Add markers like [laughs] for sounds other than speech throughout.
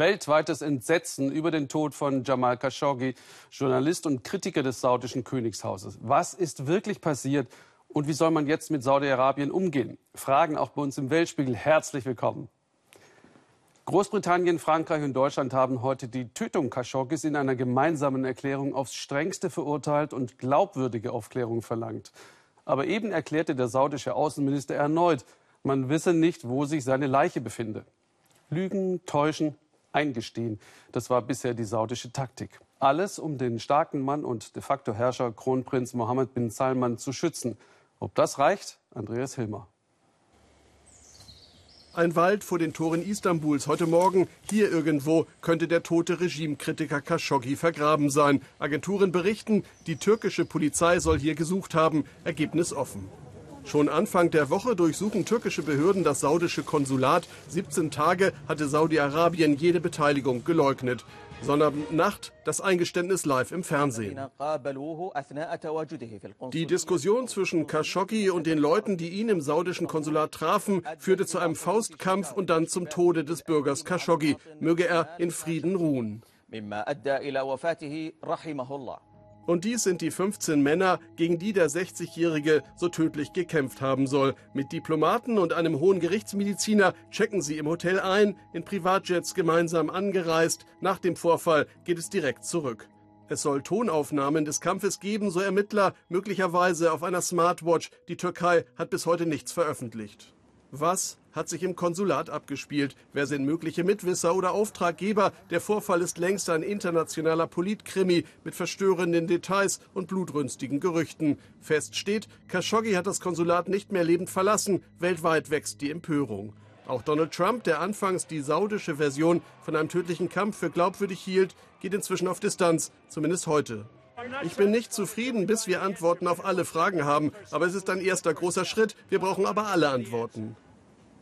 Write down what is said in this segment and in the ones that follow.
weltweites Entsetzen über den Tod von Jamal Khashoggi, Journalist und Kritiker des saudischen Königshauses. Was ist wirklich passiert und wie soll man jetzt mit Saudi-Arabien umgehen? Fragen auch bei uns im Weltspiegel. Herzlich willkommen. Großbritannien, Frankreich und Deutschland haben heute die Tötung Khashoggis in einer gemeinsamen Erklärung aufs strengste verurteilt und glaubwürdige Aufklärung verlangt. Aber eben erklärte der saudische Außenminister erneut, man wisse nicht, wo sich seine Leiche befinde. Lügen, täuschen, eingestehen, das war bisher die saudische Taktik. Alles, um den starken Mann und de facto Herrscher Kronprinz Mohammed bin Salman zu schützen. Ob das reicht? Andreas Hilmer. Ein Wald vor den Toren Istanbuls heute Morgen. Hier irgendwo könnte der tote Regimekritiker Khashoggi vergraben sein. Agenturen berichten, die türkische Polizei soll hier gesucht haben. Ergebnis offen. Schon Anfang der Woche durchsuchen türkische Behörden das saudische Konsulat. 17 Tage hatte Saudi-Arabien jede Beteiligung geleugnet. Sonnabendnacht das Eingeständnis live im Fernsehen. Die Diskussion zwischen Khashoggi und den Leuten, die ihn im saudischen Konsulat trafen, führte zu einem Faustkampf und dann zum Tode des Bürgers Khashoggi. Möge er in Frieden ruhen. Und dies sind die 15 Männer, gegen die der 60-Jährige so tödlich gekämpft haben soll. Mit Diplomaten und einem hohen Gerichtsmediziner checken sie im Hotel ein, in Privatjets gemeinsam angereist. Nach dem Vorfall geht es direkt zurück. Es soll Tonaufnahmen des Kampfes geben, so Ermittler, möglicherweise auf einer Smartwatch. Die Türkei hat bis heute nichts veröffentlicht. Was hat sich im Konsulat abgespielt? Wer sind mögliche Mitwisser oder Auftraggeber? Der Vorfall ist längst ein internationaler Politkrimi mit verstörenden Details und blutrünstigen Gerüchten. Fest steht, Khashoggi hat das Konsulat nicht mehr lebend verlassen. Weltweit wächst die Empörung. Auch Donald Trump, der anfangs die saudische Version von einem tödlichen Kampf für glaubwürdig hielt, geht inzwischen auf Distanz, zumindest heute. Ich bin nicht zufrieden, bis wir Antworten auf alle Fragen haben. Aber es ist ein erster großer Schritt. Wir brauchen aber alle Antworten.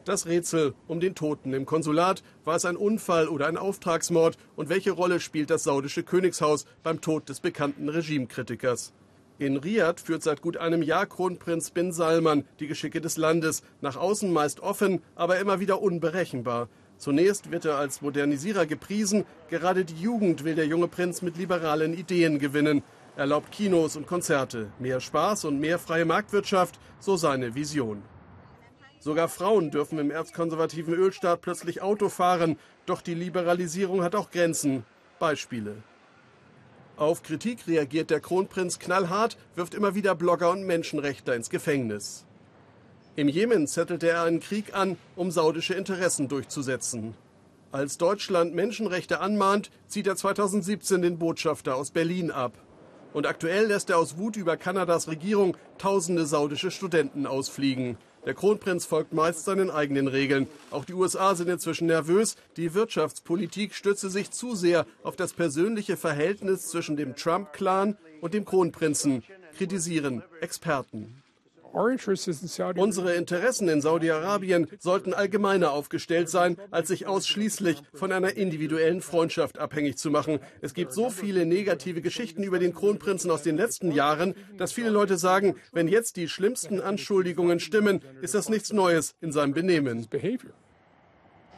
Das Rätsel um den Toten im Konsulat. War es ein Unfall oder ein Auftragsmord? Und welche Rolle spielt das saudische Königshaus beim Tod des bekannten Regimekritikers? In Riad führt seit gut einem Jahr Kronprinz bin Salman die Geschicke des Landes. Nach außen meist offen, aber immer wieder unberechenbar. Zunächst wird er als Modernisierer gepriesen. Gerade die Jugend will der junge Prinz mit liberalen Ideen gewinnen. Erlaubt Kinos und Konzerte. Mehr Spaß und mehr freie Marktwirtschaft, so seine Vision. Sogar Frauen dürfen im erzkonservativen Ölstaat plötzlich Auto fahren. Doch die Liberalisierung hat auch Grenzen. Beispiele. Auf Kritik reagiert der Kronprinz knallhart, wirft immer wieder Blogger und Menschenrechtler ins Gefängnis. Im Jemen zettelte er einen Krieg an, um saudische Interessen durchzusetzen. Als Deutschland Menschenrechte anmahnt, zieht er 2017 den Botschafter aus Berlin ab. Und aktuell lässt er aus Wut über Kanadas Regierung tausende saudische Studenten ausfliegen. Der Kronprinz folgt meist seinen eigenen Regeln. Auch die USA sind inzwischen nervös. Die Wirtschaftspolitik stütze sich zu sehr auf das persönliche Verhältnis zwischen dem Trump-Clan und dem Kronprinzen, kritisieren Experten. Unsere Interessen in Saudi-Arabien sollten allgemeiner aufgestellt sein, als sich ausschließlich von einer individuellen Freundschaft abhängig zu machen. Es gibt so viele negative Geschichten über den Kronprinzen aus den letzten Jahren, dass viele Leute sagen, wenn jetzt die schlimmsten Anschuldigungen stimmen, ist das nichts Neues in seinem Benehmen.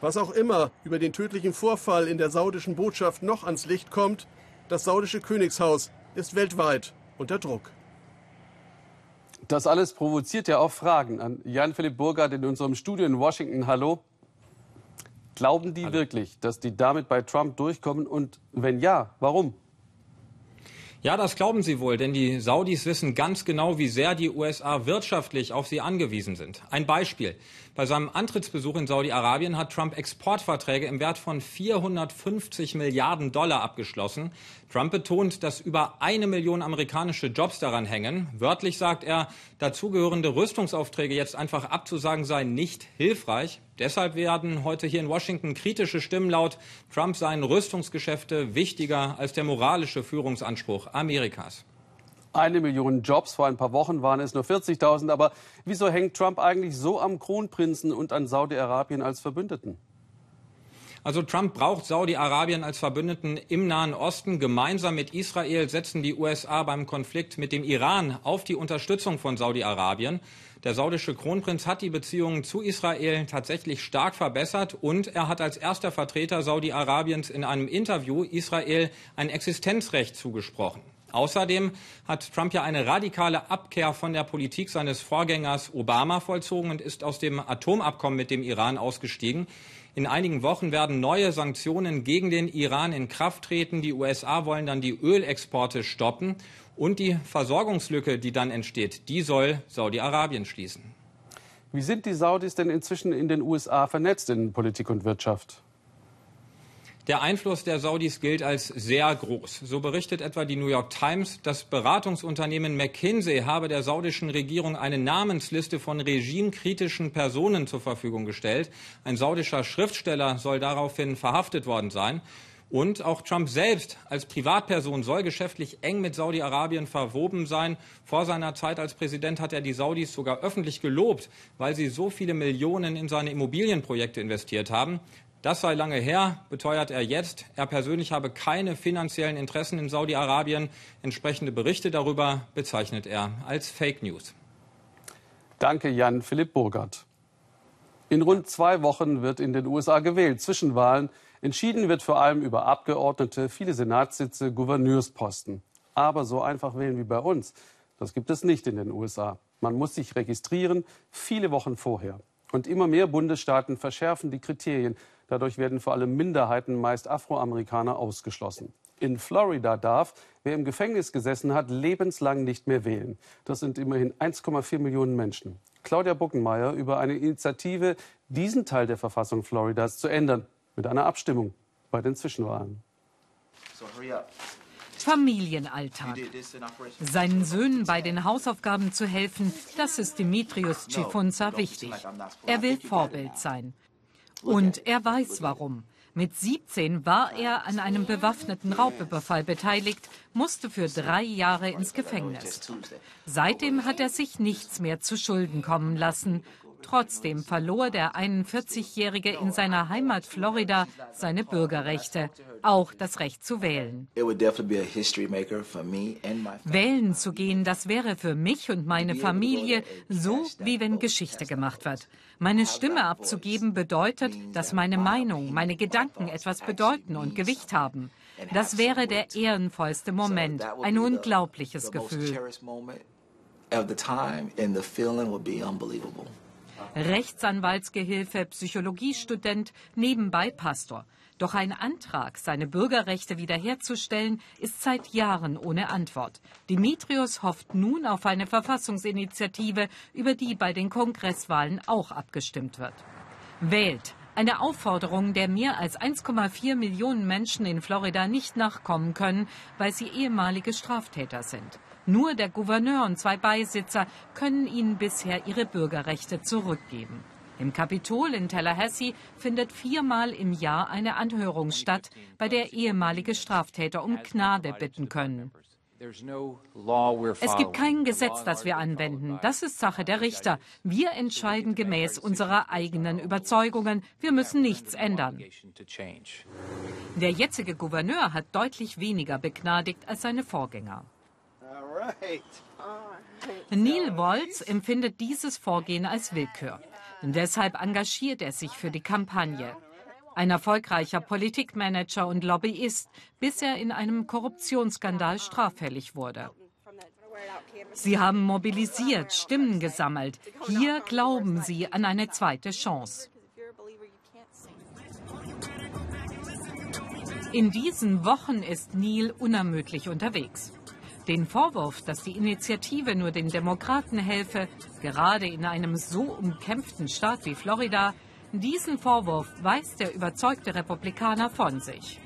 Was auch immer über den tödlichen Vorfall in der saudischen Botschaft noch ans Licht kommt, das saudische Königshaus ist weltweit unter Druck. Das alles provoziert ja auch Fragen an Jan-Philipp Burgard in unserem Studio in Washington. Hallo. Glauben die Hallo. wirklich, dass die damit bei Trump durchkommen? Und wenn ja, warum? Ja, das glauben sie wohl, denn die Saudis wissen ganz genau, wie sehr die USA wirtschaftlich auf sie angewiesen sind. Ein Beispiel. Bei seinem Antrittsbesuch in Saudi-Arabien hat Trump Exportverträge im Wert von 450 Milliarden Dollar abgeschlossen. Trump betont, dass über eine Million amerikanische Jobs daran hängen. Wörtlich sagt er, dazugehörende Rüstungsaufträge jetzt einfach abzusagen sei nicht hilfreich. Deshalb werden heute hier in Washington kritische Stimmen laut, Trump seien Rüstungsgeschäfte wichtiger als der moralische Führungsanspruch Amerikas. Eine Million Jobs, vor ein paar Wochen waren es nur 40.000. Aber wieso hängt Trump eigentlich so am Kronprinzen und an Saudi-Arabien als Verbündeten? Also Trump braucht Saudi-Arabien als Verbündeten im Nahen Osten. Gemeinsam mit Israel setzen die USA beim Konflikt mit dem Iran auf die Unterstützung von Saudi-Arabien. Der saudische Kronprinz hat die Beziehungen zu Israel tatsächlich stark verbessert und er hat als erster Vertreter Saudi-Arabiens in einem Interview Israel ein Existenzrecht zugesprochen. Außerdem hat Trump ja eine radikale Abkehr von der Politik seines Vorgängers Obama vollzogen und ist aus dem Atomabkommen mit dem Iran ausgestiegen. In einigen Wochen werden neue Sanktionen gegen den Iran in Kraft treten. Die USA wollen dann die Ölexporte stoppen. Und die Versorgungslücke, die dann entsteht, die soll Saudi-Arabien schließen. Wie sind die Saudis denn inzwischen in den USA vernetzt in Politik und Wirtschaft? Der Einfluss der Saudis gilt als sehr groß. So berichtet etwa die New York Times, das Beratungsunternehmen McKinsey habe der saudischen Regierung eine Namensliste von regimekritischen Personen zur Verfügung gestellt. Ein saudischer Schriftsteller soll daraufhin verhaftet worden sein. Und auch Trump selbst als Privatperson soll geschäftlich eng mit Saudi-Arabien verwoben sein. Vor seiner Zeit als Präsident hat er die Saudis sogar öffentlich gelobt, weil sie so viele Millionen in seine Immobilienprojekte investiert haben. Das sei lange her, beteuert er jetzt. Er persönlich habe keine finanziellen Interessen in Saudi-Arabien. Entsprechende Berichte darüber bezeichnet er als Fake News. Danke, Jan Philipp Burgert. In rund zwei Wochen wird in den USA gewählt. Zwischenwahlen Entschieden wird vor allem über Abgeordnete, viele Senatssitze, Gouverneursposten. Aber so einfach wählen wie bei uns, das gibt es nicht in den USA. Man muss sich registrieren, viele Wochen vorher. Und immer mehr Bundesstaaten verschärfen die Kriterien. Dadurch werden vor allem Minderheiten, meist Afroamerikaner, ausgeschlossen. In Florida darf, wer im Gefängnis gesessen hat, lebenslang nicht mehr wählen. Das sind immerhin 1,4 Millionen Menschen. Claudia Buckenmeier über eine Initiative, diesen Teil der Verfassung Floridas zu ändern mit einer Abstimmung bei den Zwischenwahlen. Familienalltag. Seinen Söhnen bei den Hausaufgaben zu helfen, das ist Dimitrios Chifunza wichtig. Er will Vorbild sein. Und er weiß warum. Mit 17 war er an einem bewaffneten Raubüberfall beteiligt, musste für drei Jahre ins Gefängnis. Seitdem hat er sich nichts mehr zu Schulden kommen lassen Trotzdem verlor der 41-Jährige in seiner Heimat Florida seine Bürgerrechte, auch das Recht zu wählen. Wählen zu gehen, das wäre für mich und meine Familie so, wie wenn Geschichte gemacht wird. Meine Stimme abzugeben bedeutet, dass meine Meinung, meine Gedanken etwas bedeuten und Gewicht haben. Das wäre der ehrenvollste Moment, ein unglaubliches Gefühl. Of the time and the feeling would be unbelievable. Rechtsanwaltsgehilfe, Psychologiestudent, nebenbei Pastor. Doch ein Antrag, seine Bürgerrechte wiederherzustellen, ist seit Jahren ohne Antwort. Dimitrios hofft nun auf eine Verfassungsinitiative, über die bei den Kongresswahlen auch abgestimmt wird. Wählt. Eine Aufforderung, der mehr als 1,4 Millionen Menschen in Florida nicht nachkommen können, weil sie ehemalige Straftäter sind. Nur der Gouverneur und zwei Beisitzer können ihnen bisher ihre Bürgerrechte zurückgeben. Im Kapitol in Tallahassee findet viermal im Jahr eine Anhörung statt, bei der ehemalige Straftäter um Gnade bitten können. Es gibt kein Gesetz, das wir anwenden. Das ist Sache der Richter. Wir entscheiden gemäß unserer eigenen Überzeugungen. Wir müssen nichts ändern. Der jetzige Gouverneur hat deutlich weniger begnadigt als seine Vorgänger. Neil Waltz empfindet dieses Vorgehen als Willkür. Und deshalb engagiert er sich für die Kampagne. Ein erfolgreicher Politikmanager und Lobbyist, bis er in einem Korruptionsskandal straffällig wurde. Sie haben mobilisiert, Stimmen gesammelt. Hier glauben sie an eine zweite Chance. In diesen Wochen ist Neil unermüdlich unterwegs. Den Vorwurf, dass die Initiative nur den Demokraten helfe, gerade in einem so umkämpften Staat wie Florida, diesen Vorwurf weist der überzeugte Republikaner von sich.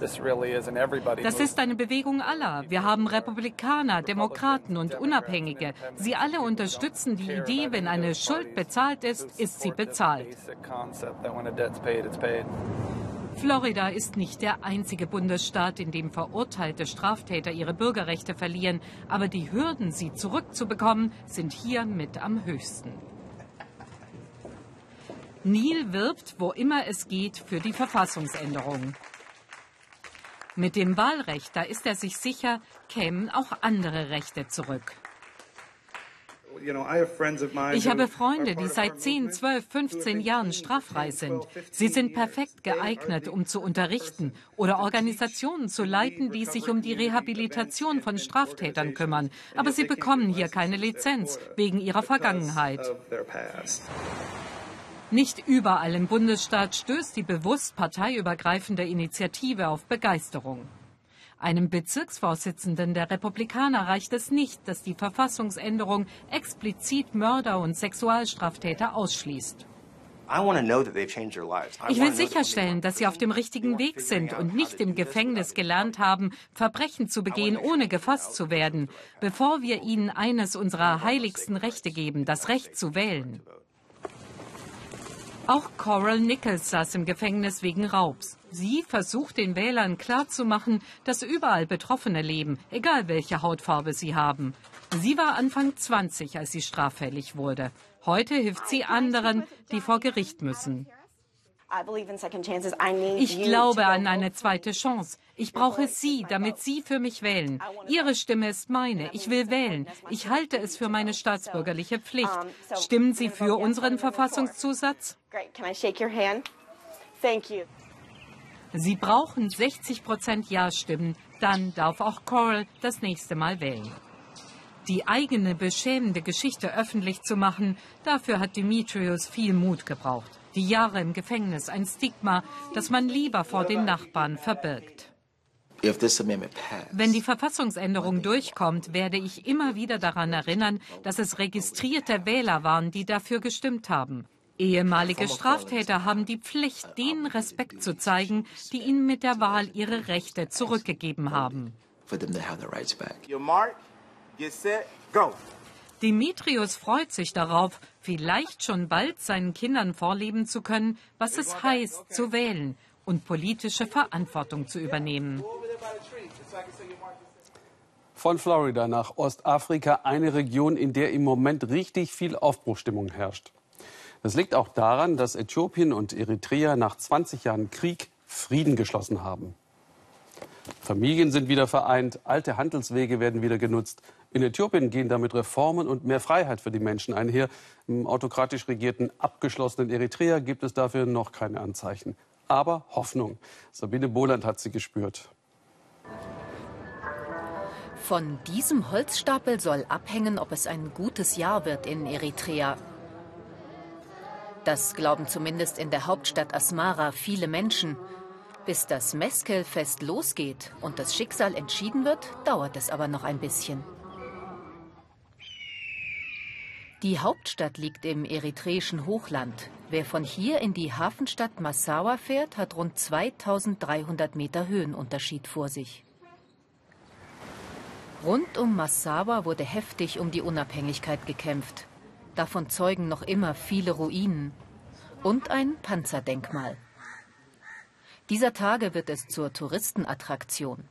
Das ist eine Bewegung aller. Wir haben Republikaner, Demokraten und Unabhängige. Sie alle unterstützen die Idee, wenn eine Schuld bezahlt ist, ist sie bezahlt. Florida ist nicht der einzige Bundesstaat, in dem verurteilte Straftäter ihre Bürgerrechte verlieren, aber die Hürden, sie zurückzubekommen, sind hier mit am höchsten. Neil wirbt, wo immer es geht, für die Verfassungsänderung. Mit dem Wahlrecht, da ist er sich sicher, kämen auch andere Rechte zurück. Ich habe Freunde, die seit 10, 12, 15 Jahren straffrei sind. Sie sind perfekt geeignet, um zu unterrichten oder Organisationen zu leiten, die sich um die Rehabilitation von Straftätern kümmern. Aber sie bekommen hier keine Lizenz wegen ihrer Vergangenheit. Nicht überall im Bundesstaat stößt die bewusst parteiübergreifende Initiative auf Begeisterung. Einem Bezirksvorsitzenden der Republikaner reicht es nicht, dass die Verfassungsänderung explizit Mörder und Sexualstraftäter ausschließt. Ich will sicherstellen, dass sie auf dem richtigen Weg sind und nicht im Gefängnis gelernt haben, Verbrechen zu begehen, ohne gefasst zu werden, bevor wir ihnen eines unserer heiligsten Rechte geben, das Recht zu wählen. Auch Coral Nichols saß im Gefängnis wegen Raubs. Sie versucht den Wählern klarzumachen, dass überall Betroffene leben, egal welche Hautfarbe sie haben. Sie war Anfang 20, als sie straffällig wurde. Heute hilft sie anderen, die vor Gericht müssen. Ich glaube an eine zweite Chance. Ich brauche Sie, damit Sie für mich wählen. Ihre Stimme ist meine. Ich will wählen. Ich halte es für meine staatsbürgerliche Pflicht. Stimmen Sie für unseren Verfassungszusatz? Sie brauchen 60 Prozent Ja-Stimmen. Dann darf auch Coral das nächste Mal wählen. Die eigene beschämende Geschichte öffentlich zu machen, dafür hat Dimitrios viel Mut gebraucht. Die Jahre im Gefängnis, ein Stigma, das man lieber vor den Nachbarn verbirgt. Wenn die Verfassungsänderung durchkommt, werde ich immer wieder daran erinnern, dass es registrierte Wähler waren, die dafür gestimmt haben. Ehemalige Straftäter haben die Pflicht, denen Respekt zu zeigen, die ihnen mit der Wahl ihre Rechte zurückgegeben haben. Dimitrios freut sich darauf, vielleicht schon bald seinen Kindern vorleben zu können, was es heißt, zu wählen und politische Verantwortung zu übernehmen. Von Florida nach Ostafrika, eine Region, in der im Moment richtig viel Aufbruchstimmung herrscht. Das liegt auch daran, dass Äthiopien und Eritrea nach 20 Jahren Krieg Frieden geschlossen haben. Familien sind wieder vereint, alte Handelswege werden wieder genutzt. In Äthiopien gehen damit Reformen und mehr Freiheit für die Menschen einher. Im autokratisch regierten, abgeschlossenen Eritrea gibt es dafür noch keine Anzeichen. Aber Hoffnung. Sabine Boland hat sie gespürt. Von diesem Holzstapel soll abhängen, ob es ein gutes Jahr wird in Eritrea. Das glauben zumindest in der Hauptstadt Asmara viele Menschen. Bis das Meskel-Fest losgeht und das Schicksal entschieden wird, dauert es aber noch ein bisschen. Die Hauptstadt liegt im eritreischen Hochland. Wer von hier in die Hafenstadt Massawa fährt, hat rund 2300 Meter Höhenunterschied vor sich. Rund um Massawa wurde heftig um die Unabhängigkeit gekämpft. Davon zeugen noch immer viele Ruinen und ein Panzerdenkmal. Dieser Tage wird es zur Touristenattraktion.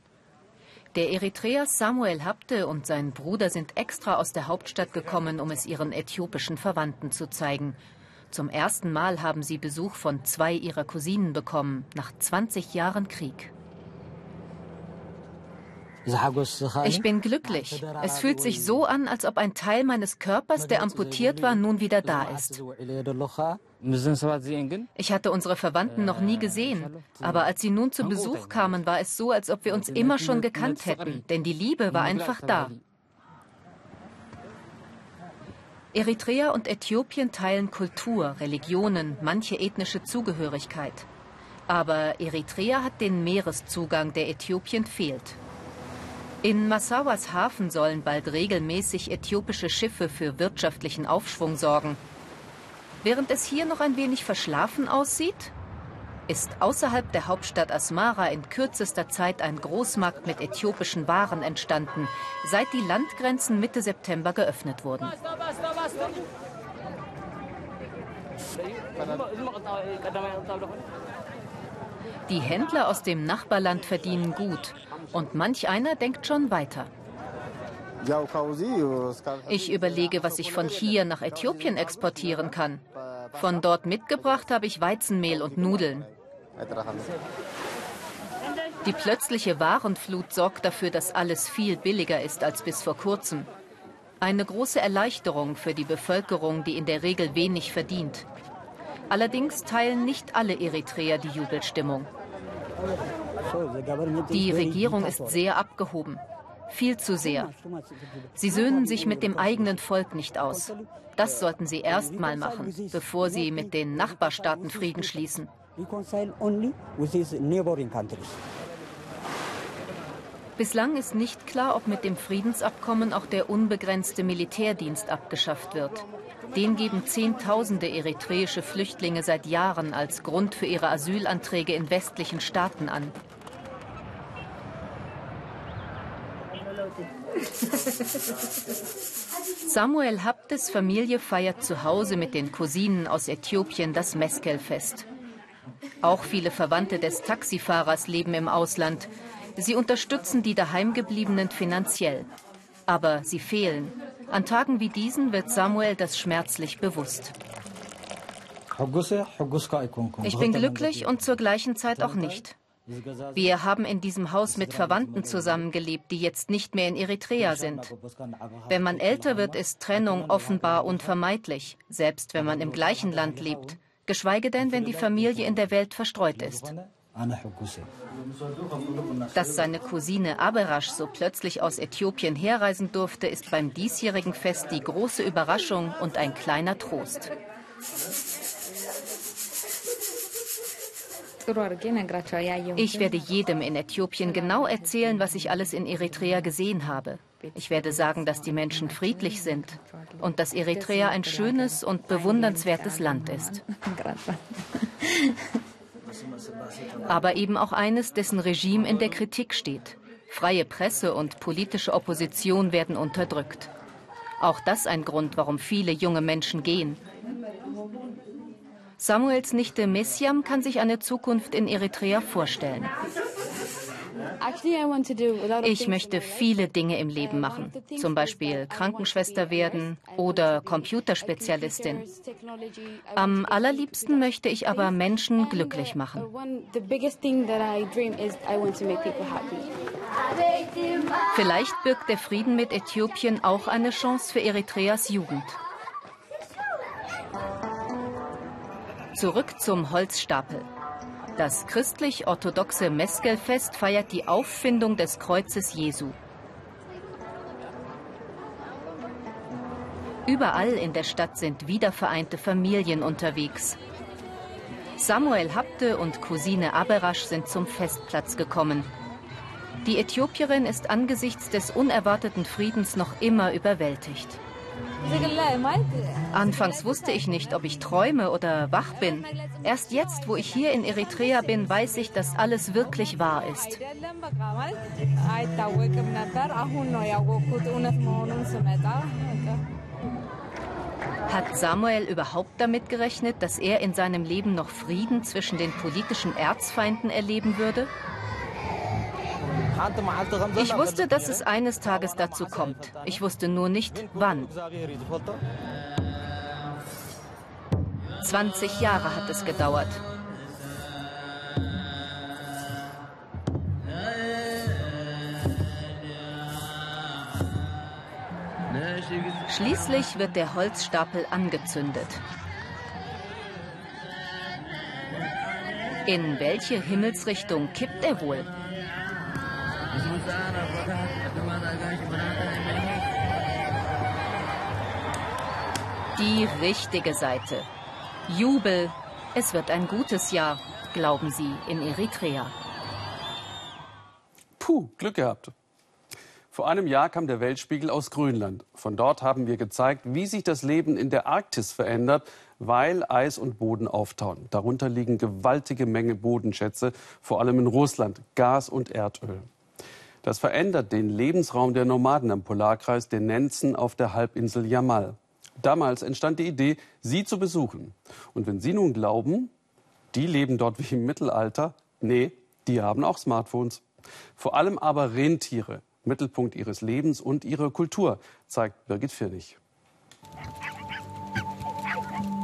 Der Eritreer Samuel Habte und sein Bruder sind extra aus der Hauptstadt gekommen, um es ihren äthiopischen Verwandten zu zeigen. Zum ersten Mal haben sie Besuch von zwei ihrer Cousinen bekommen, nach 20 Jahren Krieg. Ich bin glücklich. Es fühlt sich so an, als ob ein Teil meines Körpers, der amputiert war, nun wieder da ist. Ich hatte unsere Verwandten noch nie gesehen, aber als sie nun zu Besuch kamen, war es so, als ob wir uns immer schon gekannt hätten, denn die Liebe war einfach da. Eritrea und Äthiopien teilen Kultur, Religionen, manche ethnische Zugehörigkeit. Aber Eritrea hat den Meereszugang, der Äthiopien fehlt. In Massawas Hafen sollen bald regelmäßig äthiopische Schiffe für wirtschaftlichen Aufschwung sorgen. Während es hier noch ein wenig verschlafen aussieht, ist außerhalb der Hauptstadt Asmara in kürzester Zeit ein Großmarkt mit äthiopischen Waren entstanden, seit die Landgrenzen Mitte September geöffnet wurden. Die Händler aus dem Nachbarland verdienen gut und manch einer denkt schon weiter. Ich überlege, was ich von hier nach Äthiopien exportieren kann. Von dort mitgebracht habe ich Weizenmehl und Nudeln. Die plötzliche Warenflut sorgt dafür, dass alles viel billiger ist als bis vor kurzem. Eine große Erleichterung für die Bevölkerung, die in der Regel wenig verdient. Allerdings teilen nicht alle Eritreer die Jubelstimmung. Die Regierung ist sehr abgehoben. Viel zu sehr. Sie söhnen sich mit dem eigenen Volk nicht aus. Das sollten sie erst mal machen, bevor sie mit den Nachbarstaaten Frieden schließen. Bislang ist nicht klar, ob mit dem Friedensabkommen auch der unbegrenzte Militärdienst abgeschafft wird. Den geben Zehntausende eritreische Flüchtlinge seit Jahren als Grund für ihre Asylanträge in westlichen Staaten an. [laughs] Samuel Habtes Familie feiert zu Hause mit den Cousinen aus Äthiopien das Meskel-Fest. Auch viele Verwandte des Taxifahrers leben im Ausland. Sie unterstützen die Daheimgebliebenen finanziell. Aber sie fehlen. An Tagen wie diesen wird Samuel das schmerzlich bewusst. Ich bin glücklich und zur gleichen Zeit auch nicht. Wir haben in diesem Haus mit Verwandten zusammengelebt, die jetzt nicht mehr in Eritrea sind. Wenn man älter wird, ist Trennung offenbar unvermeidlich, selbst wenn man im gleichen Land lebt, geschweige denn, wenn die Familie in der Welt verstreut ist. Dass seine Cousine Aberash so plötzlich aus Äthiopien herreisen durfte, ist beim diesjährigen Fest die große Überraschung und ein kleiner Trost. Ich werde jedem in Äthiopien genau erzählen, was ich alles in Eritrea gesehen habe. Ich werde sagen, dass die Menschen friedlich sind und dass Eritrea ein schönes und bewundernswertes Land ist. Aber eben auch eines, dessen Regime in der Kritik steht. Freie Presse und politische Opposition werden unterdrückt. Auch das ein Grund, warum viele junge Menschen gehen. Samuels Nichte Messiam kann sich eine Zukunft in Eritrea vorstellen. Ich möchte viele Dinge im Leben machen, zum Beispiel Krankenschwester werden oder Computerspezialistin. Am allerliebsten möchte ich aber Menschen glücklich machen. Vielleicht birgt der Frieden mit Äthiopien auch eine Chance für Eritreas Jugend. Zurück zum Holzstapel. Das christlich-orthodoxe Meskelfest feiert die Auffindung des Kreuzes Jesu. Überall in der Stadt sind wiedervereinte Familien unterwegs. Samuel Habte und Cousine Aberasch sind zum Festplatz gekommen. Die Äthiopierin ist angesichts des unerwarteten Friedens noch immer überwältigt. Anfangs wusste ich nicht, ob ich träume oder wach bin. Erst jetzt, wo ich hier in Eritrea bin, weiß ich, dass alles wirklich wahr ist. Hat Samuel überhaupt damit gerechnet, dass er in seinem Leben noch Frieden zwischen den politischen Erzfeinden erleben würde? Ich wusste, dass es eines Tages dazu kommt. Ich wusste nur nicht, wann. 20 Jahre hat es gedauert. Schließlich wird der Holzstapel angezündet. In welche Himmelsrichtung kippt er wohl? Die richtige Seite. Jubel. Es wird ein gutes Jahr, glauben Sie, in Eritrea. Puh, Glück gehabt. Vor einem Jahr kam der Weltspiegel aus Grönland. Von dort haben wir gezeigt, wie sich das Leben in der Arktis verändert, weil Eis und Boden auftauen. Darunter liegen gewaltige Mengen Bodenschätze, vor allem in Russland, Gas und Erdöl. Das verändert den Lebensraum der Nomaden am Polarkreis, den Nenzen auf der Halbinsel Jamal. Damals entstand die Idee, sie zu besuchen. Und wenn Sie nun glauben, die leben dort wie im Mittelalter, nee, die haben auch Smartphones. Vor allem aber Rentiere, Mittelpunkt ihres Lebens und ihrer Kultur, zeigt Birgit Firnig.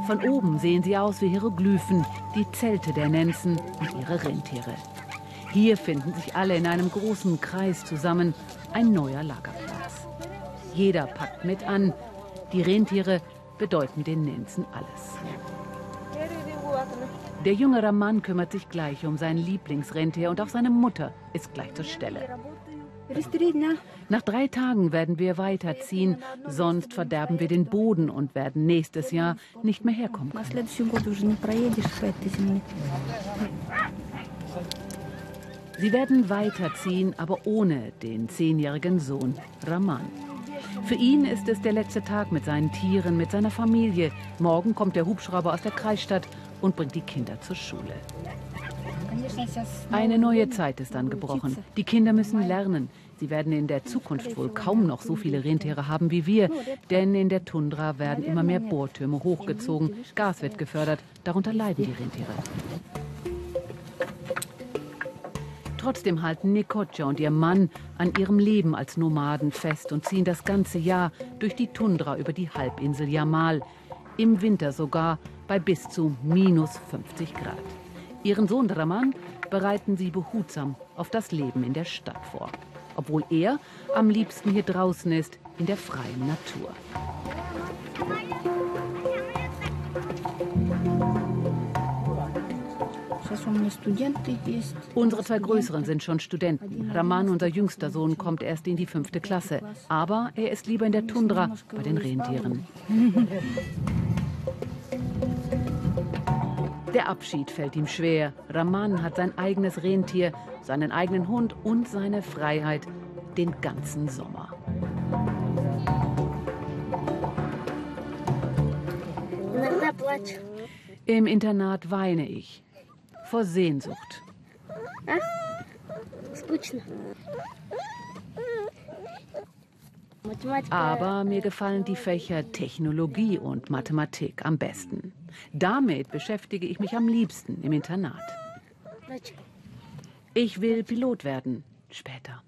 Von oben sehen sie aus wie Hieroglyphen, die Zelte der Nenzen und ihre Rentiere. Hier finden sich alle in einem großen Kreis zusammen, ein neuer Lagerplatz. Jeder packt mit an. Die Rentiere bedeuten den Nenzen alles. Der jüngere Mann kümmert sich gleich um sein Lieblingsrentier und auch seine Mutter ist gleich zur Stelle. Nach drei Tagen werden wir weiterziehen, sonst verderben wir den Boden und werden nächstes Jahr nicht mehr herkommen können. Sie werden weiterziehen, aber ohne den zehnjährigen Sohn Raman. Für ihn ist es der letzte Tag mit seinen Tieren, mit seiner Familie. Morgen kommt der Hubschrauber aus der Kreisstadt und bringt die Kinder zur Schule. Eine neue Zeit ist angebrochen. Die Kinder müssen lernen. Sie werden in der Zukunft wohl kaum noch so viele Rentiere haben wie wir, denn in der Tundra werden immer mehr Bohrtürme hochgezogen, Gas wird gefördert, darunter leiden die Rentiere. Trotzdem halten Nikodja und ihr Mann an ihrem Leben als Nomaden fest und ziehen das ganze Jahr durch die Tundra über die Halbinsel Jamal. Im Winter sogar bei bis zu minus 50 Grad. Ihren Sohn Draman bereiten sie behutsam auf das Leben in der Stadt vor. Obwohl er am liebsten hier draußen ist, in der freien Natur. Unsere zwei Größeren sind schon Studenten. Raman, unser jüngster Sohn, kommt erst in die fünfte Klasse. Aber er ist lieber in der Tundra bei den Rentieren. [laughs] Der Abschied fällt ihm schwer. Raman hat sein eigenes Rentier, seinen eigenen Hund und seine Freiheit den ganzen Sommer. Im Internat weine ich vor Sehnsucht. Aber mir gefallen die Fächer Technologie und Mathematik am besten. Damit beschäftige ich mich am liebsten im Internat. Ich will Pilot werden, später.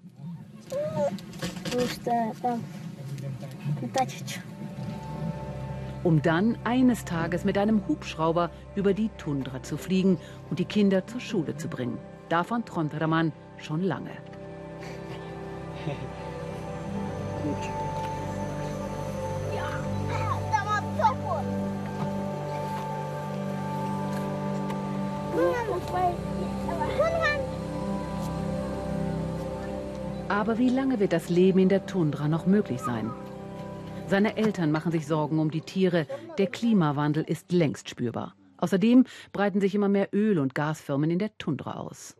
Um dann eines Tages mit einem Hubschrauber über die Tundra zu fliegen und die Kinder zur Schule zu bringen. Davon träumt Raman schon lange. Gut. Aber wie lange wird das Leben in der Tundra noch möglich sein? Seine Eltern machen sich Sorgen um die Tiere. Der Klimawandel ist längst spürbar. Außerdem breiten sich immer mehr Öl- und Gasfirmen in der Tundra aus.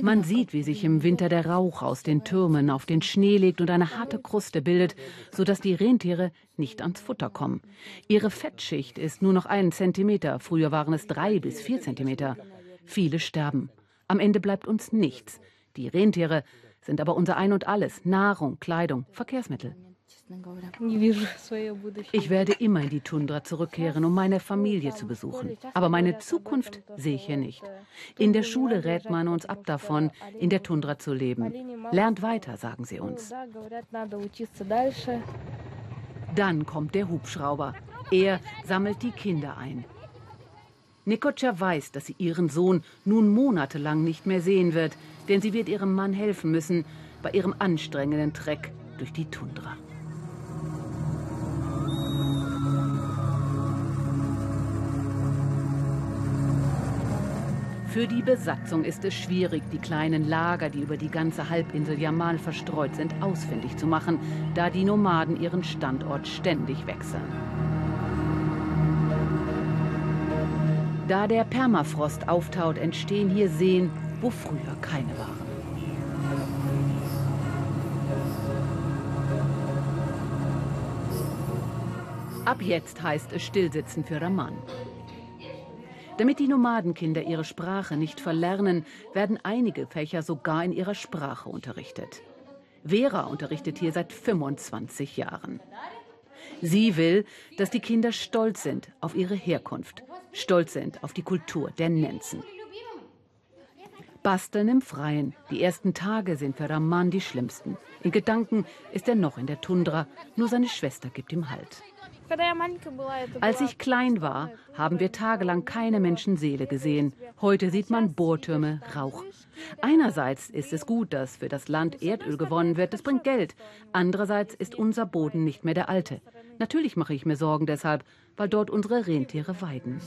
Man sieht, wie sich im Winter der Rauch aus den Türmen auf den Schnee legt und eine harte Kruste bildet, sodass die Rentiere nicht ans Futter kommen. Ihre Fettschicht ist nur noch einen Zentimeter, früher waren es drei bis vier Zentimeter. Viele sterben. Am Ende bleibt uns nichts. Die Rentiere sind aber unser Ein und alles, Nahrung, Kleidung, Verkehrsmittel. Ich werde immer in die Tundra zurückkehren, um meine Familie zu besuchen. Aber meine Zukunft sehe ich hier nicht. In der Schule rät man uns ab davon, in der Tundra zu leben. Lernt weiter, sagen sie uns. Dann kommt der Hubschrauber. Er sammelt die Kinder ein. Nikocha weiß, dass sie ihren Sohn nun monatelang nicht mehr sehen wird, denn sie wird ihrem Mann helfen müssen bei ihrem anstrengenden Treck durch die Tundra. Für die Besatzung ist es schwierig, die kleinen Lager, die über die ganze Halbinsel Jamal verstreut sind, ausfindig zu machen, da die Nomaden ihren Standort ständig wechseln. Da der Permafrost auftaut, entstehen hier Seen, wo früher keine waren. Ab jetzt heißt es Stillsitzen für Raman. Damit die Nomadenkinder ihre Sprache nicht verlernen, werden einige Fächer sogar in ihrer Sprache unterrichtet. Vera unterrichtet hier seit 25 Jahren. Sie will, dass die Kinder stolz sind auf ihre Herkunft, stolz sind auf die Kultur der Nenzen. Basteln im Freien. Die ersten Tage sind für Raman die schlimmsten. In Gedanken ist er noch in der Tundra, nur seine Schwester gibt ihm Halt. Als ich klein war, haben wir tagelang keine Menschenseele gesehen. Heute sieht man Bohrtürme, Rauch. Einerseits ist es gut, dass für das Land Erdöl gewonnen wird, das bringt Geld. Andererseits ist unser Boden nicht mehr der alte. Natürlich mache ich mir Sorgen deshalb, weil dort unsere Rentiere weiden.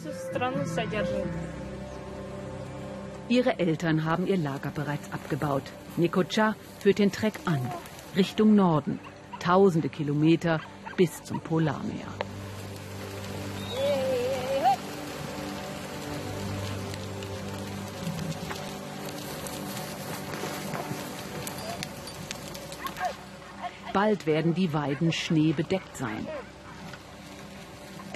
Ihre Eltern haben ihr Lager bereits abgebaut. Nikocha führt den Treck an, Richtung Norden. Tausende Kilometer bis zum Polarmeer. Bald werden die Weiden schneebedeckt sein.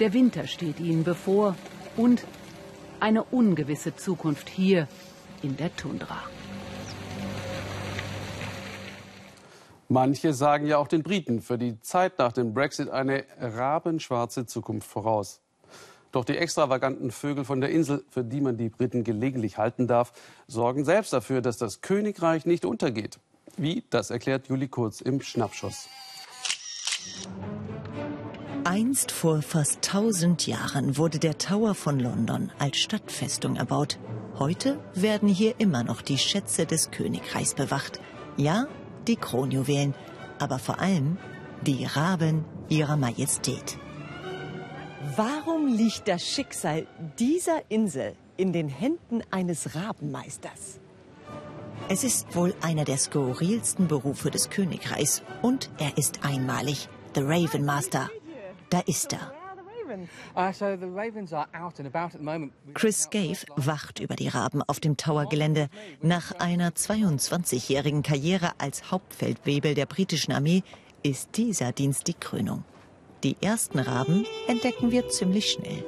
Der Winter steht ihnen bevor und eine ungewisse Zukunft hier in der Tundra. Manche sagen ja auch den Briten für die Zeit nach dem Brexit eine rabenschwarze Zukunft voraus. Doch die extravaganten Vögel von der Insel, für die man die Briten gelegentlich halten darf, sorgen selbst dafür, dass das Königreich nicht untergeht. Wie, das erklärt Juli Kurz im Schnappschuss. Einst vor fast 1000 Jahren wurde der Tower von London als Stadtfestung erbaut. Heute werden hier immer noch die Schätze des Königreichs bewacht. Ja, die Kronjuwelen, aber vor allem die Raben ihrer Majestät. Warum liegt das Schicksal dieser Insel in den Händen eines Rabenmeisters? Es ist wohl einer der skurrilsten Berufe des Königreichs und er ist einmalig, The Raven Master. Da ist er. Chris Gave wacht über die Raben auf dem Tower-Gelände. Nach einer 22-jährigen Karriere als Hauptfeldwebel der britischen Armee ist dieser Dienst die Krönung. Die ersten Raben entdecken wir ziemlich schnell.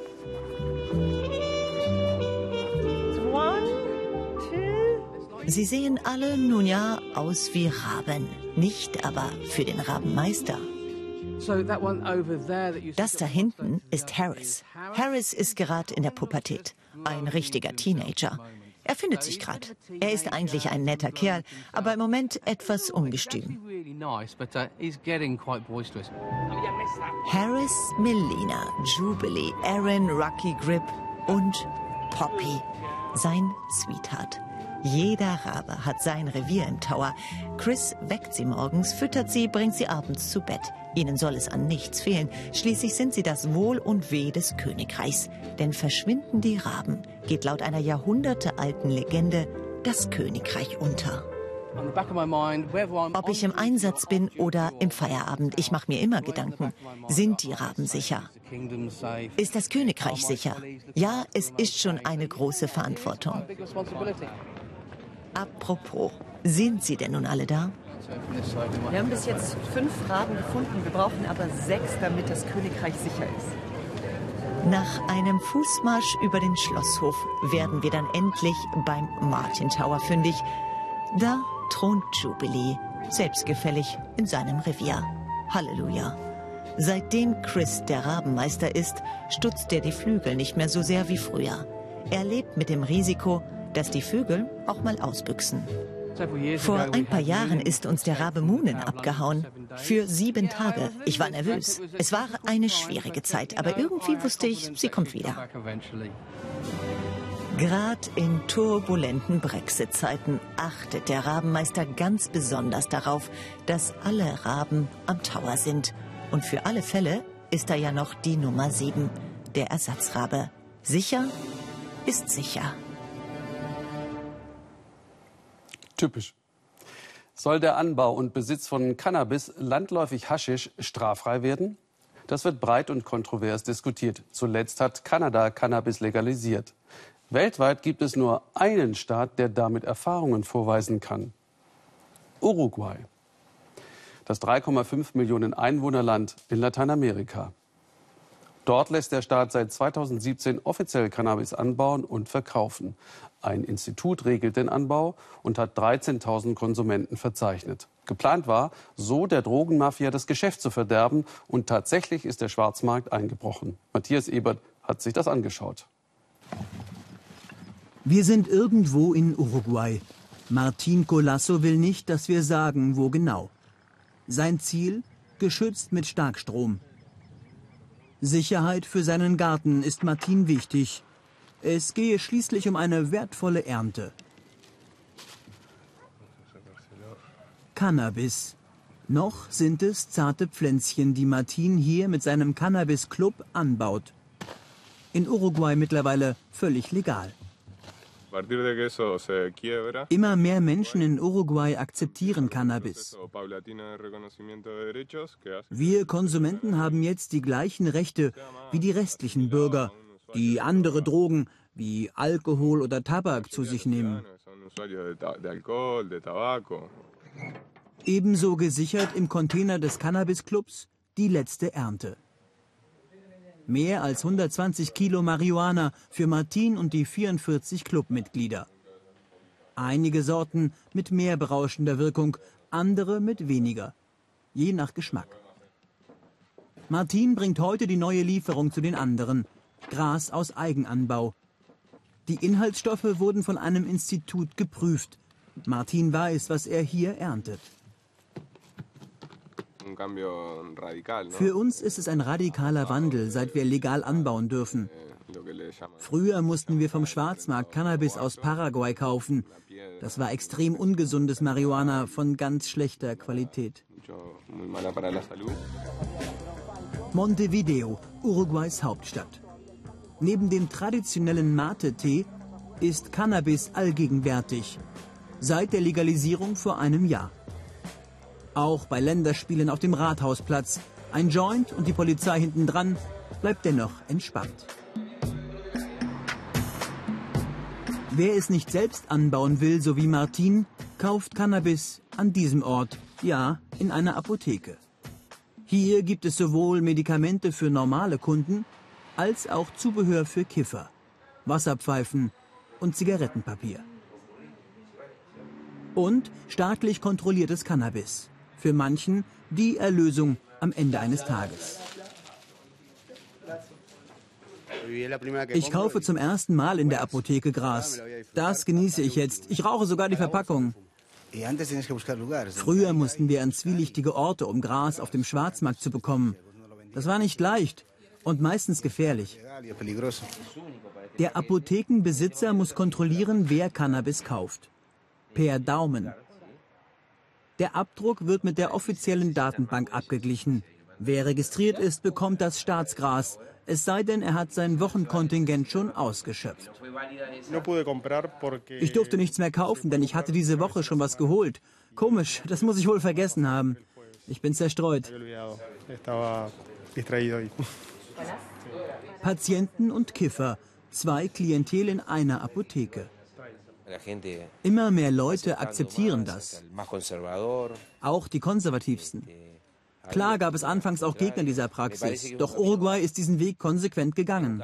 Sie sehen alle nun ja aus wie Raben, nicht aber für den Rabenmeister. Das da hinten ist Harris. Harris ist gerade in der Pubertät. Ein richtiger Teenager. Er findet sich gerade. Er ist eigentlich ein netter Kerl, aber im Moment etwas ungestüm. Harris, Melina, Jubilee, Aaron, Rocky Grip und Poppy, sein Sweetheart. Jeder Rabe hat sein Revier im Tower. Chris weckt sie morgens, füttert sie, bringt sie abends zu Bett. Ihnen soll es an nichts fehlen. Schließlich sind sie das Wohl und Weh des Königreichs. Denn verschwinden die Raben, geht laut einer jahrhundertealten Legende das Königreich unter. Ob ich im Einsatz bin oder im Feierabend, ich mache mir immer Gedanken. Sind die Raben sicher? Ist das Königreich sicher? Ja, es ist schon eine große Verantwortung. Apropos, sind sie denn nun alle da? Wir haben bis jetzt fünf Raben gefunden. Wir brauchen aber sechs, damit das Königreich sicher ist. Nach einem Fußmarsch über den Schlosshof werden wir dann endlich beim Martin Tower fündig. Da thront Jubilee, selbstgefällig in seinem Revier. Halleluja. Seitdem Chris der Rabenmeister ist, stutzt er die Flügel nicht mehr so sehr wie früher. Er lebt mit dem Risiko, dass die Vögel auch mal ausbüchsen. Vor ein paar Jahren ist uns der Rabe Moonen abgehauen. Für sieben Tage. Ich war nervös. Es war eine schwierige Zeit, aber irgendwie wusste ich, sie kommt wieder. Gerade in turbulenten Brexit-Zeiten achtet der Rabenmeister ganz besonders darauf, dass alle Raben am Tower sind. Und für alle Fälle ist da ja noch die Nummer sieben, der Ersatzrabe. Sicher ist sicher. Typisch. Soll der Anbau und Besitz von Cannabis, landläufig Haschisch, straffrei werden? Das wird breit und kontrovers diskutiert. Zuletzt hat Kanada Cannabis legalisiert. Weltweit gibt es nur einen Staat, der damit Erfahrungen vorweisen kann. Uruguay. Das 3,5 Millionen Einwohnerland in Lateinamerika. Dort lässt der Staat seit 2017 offiziell Cannabis anbauen und verkaufen. Ein Institut regelt den Anbau und hat 13.000 Konsumenten verzeichnet. Geplant war, so der Drogenmafia das Geschäft zu verderben. Und tatsächlich ist der Schwarzmarkt eingebrochen. Matthias Ebert hat sich das angeschaut. Wir sind irgendwo in Uruguay. Martin Colasso will nicht, dass wir sagen, wo genau. Sein Ziel? Geschützt mit Starkstrom. Sicherheit für seinen Garten ist Martin wichtig. Es gehe schließlich um eine wertvolle Ernte. Cannabis. Noch sind es zarte Pflänzchen, die Martin hier mit seinem Cannabis-Club anbaut. In Uruguay mittlerweile völlig legal. Immer mehr Menschen in Uruguay akzeptieren Cannabis. Wir Konsumenten haben jetzt die gleichen Rechte wie die restlichen Bürger, die andere Drogen wie Alkohol oder Tabak zu sich nehmen. Ebenso gesichert im Container des Cannabis-Clubs die letzte Ernte. Mehr als 120 Kilo Marihuana für Martin und die 44 Clubmitglieder. Einige Sorten mit mehr berauschender Wirkung, andere mit weniger. Je nach Geschmack. Martin bringt heute die neue Lieferung zu den anderen. Gras aus Eigenanbau. Die Inhaltsstoffe wurden von einem Institut geprüft. Martin weiß, was er hier erntet. Für uns ist es ein radikaler Wandel, seit wir legal anbauen dürfen. Früher mussten wir vom Schwarzmarkt Cannabis aus Paraguay kaufen. Das war extrem ungesundes Marihuana von ganz schlechter Qualität. Montevideo, Uruguays Hauptstadt. Neben dem traditionellen Mate-Tee ist Cannabis allgegenwärtig. Seit der Legalisierung vor einem Jahr. Auch bei Länderspielen auf dem Rathausplatz. Ein Joint und die Polizei hinten dran bleibt dennoch entspannt. Wer es nicht selbst anbauen will, so wie Martin, kauft Cannabis an diesem Ort, ja, in einer Apotheke. Hier gibt es sowohl Medikamente für normale Kunden als auch Zubehör für Kiffer, Wasserpfeifen und Zigarettenpapier. Und staatlich kontrolliertes Cannabis für manchen die Erlösung am Ende eines Tages. Ich kaufe zum ersten Mal in der Apotheke Gras. Das genieße ich jetzt. Ich rauche sogar die Verpackung. Früher mussten wir an zwielichtige Orte, um Gras auf dem Schwarzmarkt zu bekommen. Das war nicht leicht und meistens gefährlich. Der Apothekenbesitzer muss kontrollieren, wer Cannabis kauft. Per Daumen. Der Abdruck wird mit der offiziellen Datenbank abgeglichen. Wer registriert ist, bekommt das Staatsgras, es sei denn, er hat sein Wochenkontingent schon ausgeschöpft. Ich durfte nichts mehr kaufen, denn ich hatte diese Woche schon was geholt. Komisch, das muss ich wohl vergessen haben. Ich bin zerstreut. Patienten und Kiffer, zwei Klientel in einer Apotheke. Immer mehr Leute akzeptieren das. Auch die Konservativsten. Klar gab es anfangs auch Gegner dieser Praxis, doch Uruguay ist diesen Weg konsequent gegangen.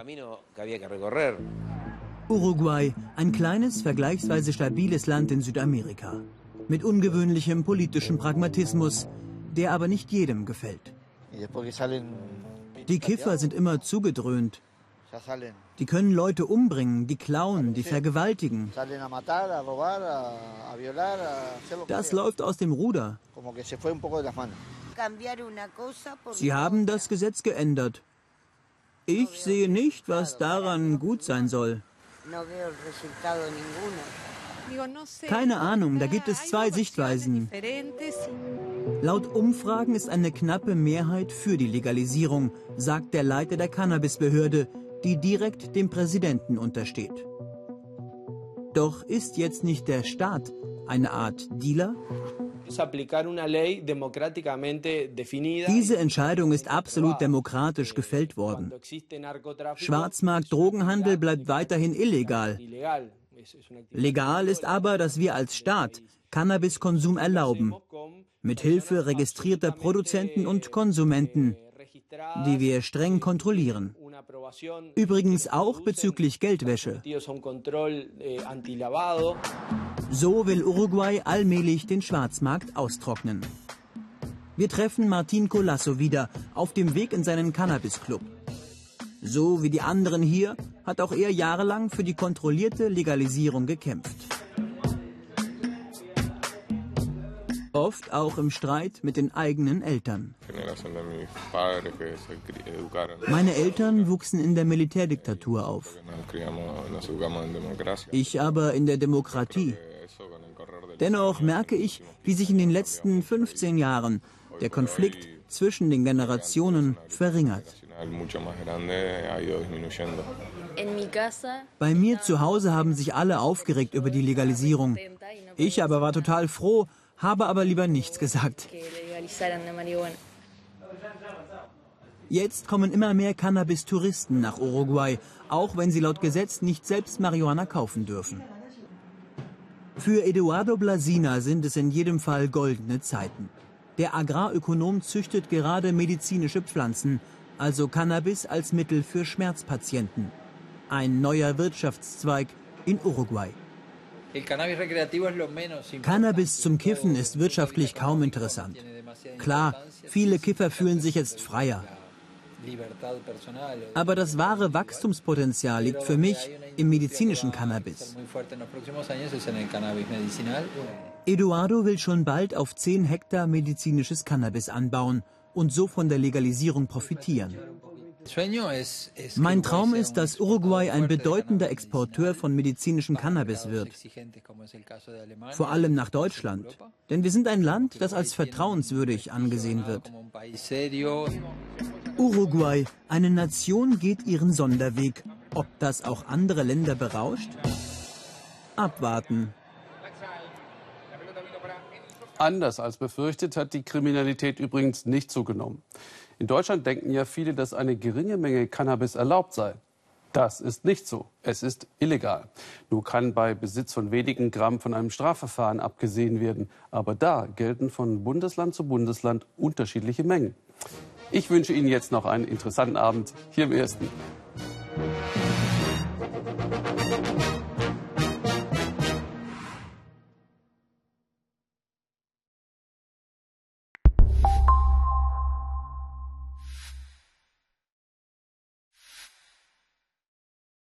Uruguay, ein kleines, vergleichsweise stabiles Land in Südamerika. Mit ungewöhnlichem politischem Pragmatismus, der aber nicht jedem gefällt. Die Kiffer sind immer zugedröhnt. Die können Leute umbringen, die klauen, die vergewaltigen. Das läuft aus dem Ruder. Sie haben das Gesetz geändert. Ich sehe nicht, was daran gut sein soll. Keine Ahnung, da gibt es zwei Sichtweisen. Laut Umfragen ist eine knappe Mehrheit für die Legalisierung, sagt der Leiter der Cannabisbehörde, die direkt dem Präsidenten untersteht. Doch ist jetzt nicht der Staat eine Art Dealer? Diese Entscheidung ist absolut demokratisch gefällt worden. Schwarzmarkt-Drogenhandel bleibt weiterhin illegal. Legal ist aber, dass wir als Staat Cannabiskonsum erlauben, mit Hilfe registrierter Produzenten und Konsumenten, die wir streng kontrollieren. Übrigens auch bezüglich Geldwäsche. So will Uruguay allmählich den Schwarzmarkt austrocknen. Wir treffen Martin Colasso wieder auf dem Weg in seinen Cannabis-Club. So wie die anderen hier hat auch er jahrelang für die kontrollierte Legalisierung gekämpft. Oft auch im Streit mit den eigenen Eltern. Meine Eltern wuchsen in der Militärdiktatur auf. Ich aber in der Demokratie. Dennoch merke ich, wie sich in den letzten 15 Jahren der Konflikt zwischen den Generationen verringert. Bei mir zu Hause haben sich alle aufgeregt über die Legalisierung. Ich aber war total froh, habe aber lieber nichts gesagt. Jetzt kommen immer mehr Cannabis-Touristen nach Uruguay, auch wenn sie laut Gesetz nicht selbst Marihuana kaufen dürfen. Für Eduardo Blasina sind es in jedem Fall goldene Zeiten. Der Agrarökonom züchtet gerade medizinische Pflanzen, also Cannabis als Mittel für Schmerzpatienten. Ein neuer Wirtschaftszweig in Uruguay. Cannabis zum Kiffen ist wirtschaftlich kaum interessant. Klar, viele Kiffer fühlen sich jetzt freier. Aber das wahre Wachstumspotenzial liegt für mich im medizinischen Cannabis. Eduardo will schon bald auf 10 Hektar medizinisches Cannabis anbauen und so von der Legalisierung profitieren. Mein Traum ist, dass Uruguay ein bedeutender Exporteur von medizinischem Cannabis wird. Vor allem nach Deutschland. Denn wir sind ein Land, das als vertrauenswürdig angesehen wird. Uruguay, eine Nation geht ihren Sonderweg. Ob das auch andere Länder berauscht? Abwarten. Anders als befürchtet hat die Kriminalität übrigens nicht zugenommen. In Deutschland denken ja viele, dass eine geringe Menge Cannabis erlaubt sei. Das ist nicht so. Es ist illegal. Nur kann bei Besitz von wenigen Gramm von einem Strafverfahren abgesehen werden. Aber da gelten von Bundesland zu Bundesland unterschiedliche Mengen. Ich wünsche Ihnen jetzt noch einen interessanten Abend hier im Ersten.